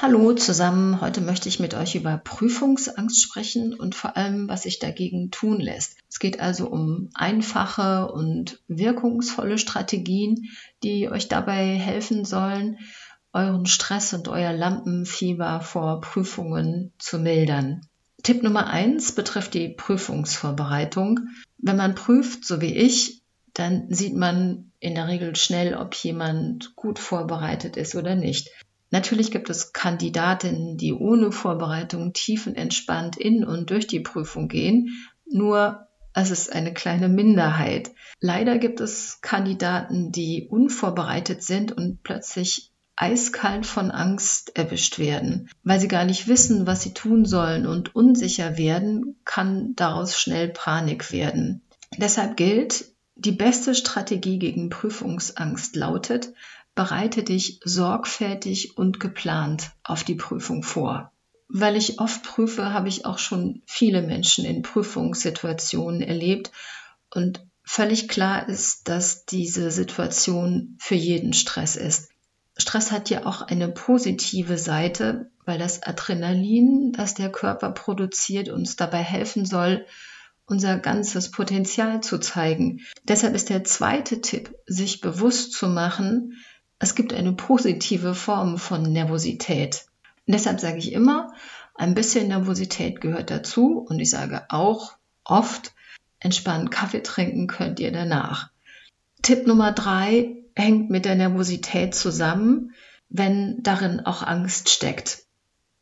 Hallo zusammen, heute möchte ich mit euch über Prüfungsangst sprechen und vor allem, was sich dagegen tun lässt. Es geht also um einfache und wirkungsvolle Strategien, die euch dabei helfen sollen, euren Stress und euer Lampenfieber vor Prüfungen zu mildern. Tipp Nummer eins betrifft die Prüfungsvorbereitung. Wenn man prüft, so wie ich, dann sieht man in der Regel schnell, ob jemand gut vorbereitet ist oder nicht. Natürlich gibt es Kandidatinnen, die ohne Vorbereitung tiefenentspannt in und durch die Prüfung gehen, nur es ist eine kleine Minderheit. Leider gibt es Kandidaten, die unvorbereitet sind und plötzlich eiskalt von Angst erwischt werden. Weil sie gar nicht wissen, was sie tun sollen und unsicher werden, kann daraus schnell Panik werden. Deshalb gilt, die beste Strategie gegen Prüfungsangst lautet, bereite dich sorgfältig und geplant auf die Prüfung vor. Weil ich oft prüfe, habe ich auch schon viele Menschen in Prüfungssituationen erlebt und völlig klar ist, dass diese Situation für jeden Stress ist. Stress hat ja auch eine positive Seite, weil das Adrenalin, das der Körper produziert, uns dabei helfen soll, unser ganzes Potenzial zu zeigen. Deshalb ist der zweite Tipp, sich bewusst zu machen, es gibt eine positive Form von Nervosität. Und deshalb sage ich immer, ein bisschen Nervosität gehört dazu und ich sage auch oft, entspannt Kaffee trinken könnt ihr danach. Tipp Nummer drei hängt mit der Nervosität zusammen, wenn darin auch Angst steckt.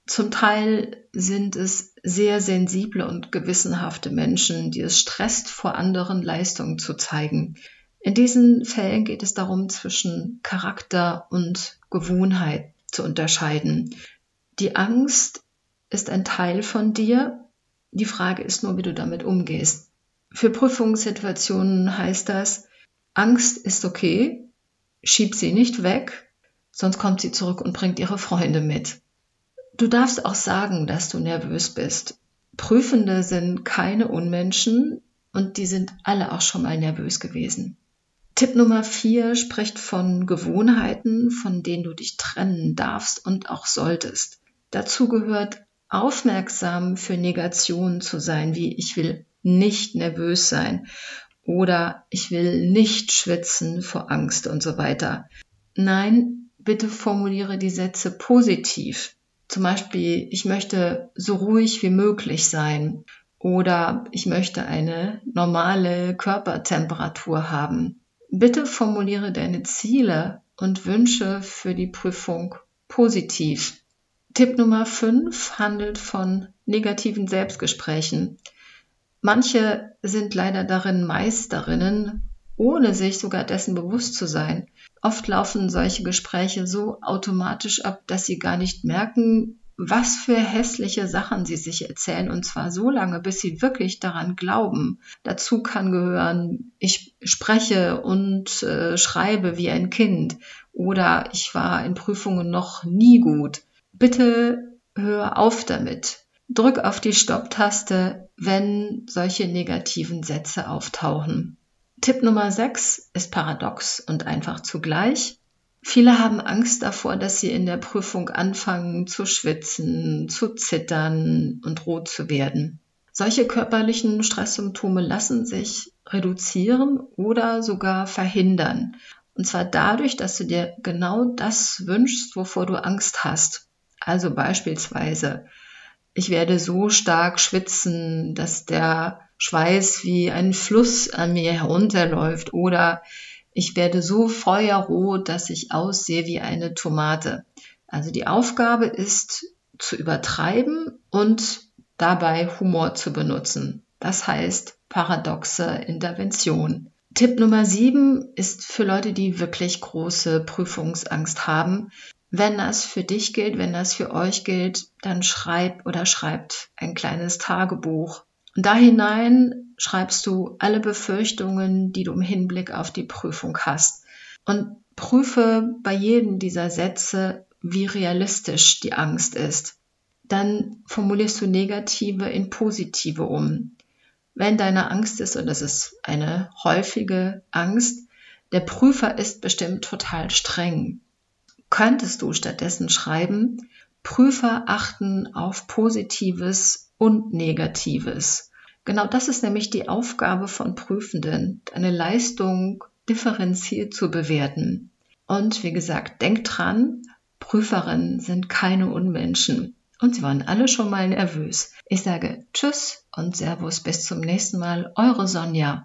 Zum Teil sind es sehr sensible und gewissenhafte Menschen, die es stresst, vor anderen Leistungen zu zeigen. In diesen Fällen geht es darum, zwischen Charakter und Gewohnheit zu unterscheiden. Die Angst ist ein Teil von dir. Die Frage ist nur, wie du damit umgehst. Für Prüfungssituationen heißt das, Angst ist okay, schieb sie nicht weg, sonst kommt sie zurück und bringt ihre Freunde mit. Du darfst auch sagen, dass du nervös bist. Prüfende sind keine Unmenschen und die sind alle auch schon mal nervös gewesen. Tipp Nummer vier spricht von Gewohnheiten, von denen du dich trennen darfst und auch solltest. Dazu gehört aufmerksam für Negationen zu sein, wie ich will nicht nervös sein oder ich will nicht schwitzen vor Angst und so weiter. Nein, bitte formuliere die Sätze positiv. Zum Beispiel, ich möchte so ruhig wie möglich sein oder ich möchte eine normale Körpertemperatur haben. Bitte formuliere deine Ziele und Wünsche für die Prüfung positiv. Tipp Nummer 5 handelt von negativen Selbstgesprächen. Manche sind leider darin Meisterinnen, ohne sich sogar dessen bewusst zu sein. Oft laufen solche Gespräche so automatisch ab, dass sie gar nicht merken, was für hässliche Sachen sie sich erzählen und zwar so lange, bis sie wirklich daran glauben. Dazu kann gehören, ich spreche und äh, schreibe wie ein Kind oder ich war in Prüfungen noch nie gut. Bitte hör auf damit. Drück auf die Stopptaste, wenn solche negativen Sätze auftauchen. Tipp Nummer 6 ist paradox und einfach zugleich. Viele haben Angst davor, dass sie in der Prüfung anfangen zu schwitzen, zu zittern und rot zu werden. Solche körperlichen Stresssymptome lassen sich reduzieren oder sogar verhindern. Und zwar dadurch, dass du dir genau das wünschst, wovor du Angst hast. Also beispielsweise, ich werde so stark schwitzen, dass der Schweiß wie ein Fluss an mir herunterläuft oder ich werde so feuerrot, dass ich aussehe wie eine Tomate. Also die Aufgabe ist zu übertreiben und dabei Humor zu benutzen. Das heißt paradoxe Intervention. Tipp Nummer sieben ist für Leute, die wirklich große Prüfungsangst haben. Wenn das für dich gilt, wenn das für euch gilt, dann schreib oder schreibt ein kleines Tagebuch. Und da hinein schreibst du alle Befürchtungen, die du im Hinblick auf die Prüfung hast. Und prüfe bei jedem dieser Sätze, wie realistisch die Angst ist. Dann formulierst du negative in positive um. Wenn deine Angst ist, und das ist eine häufige Angst, der Prüfer ist bestimmt total streng, könntest du stattdessen schreiben, Prüfer achten auf Positives und Negatives. Genau das ist nämlich die Aufgabe von Prüfenden, eine Leistung differenziert zu bewerten. Und wie gesagt, denkt dran, Prüferinnen sind keine Unmenschen. Und sie waren alle schon mal nervös. Ich sage Tschüss und Servus bis zum nächsten Mal. Eure Sonja.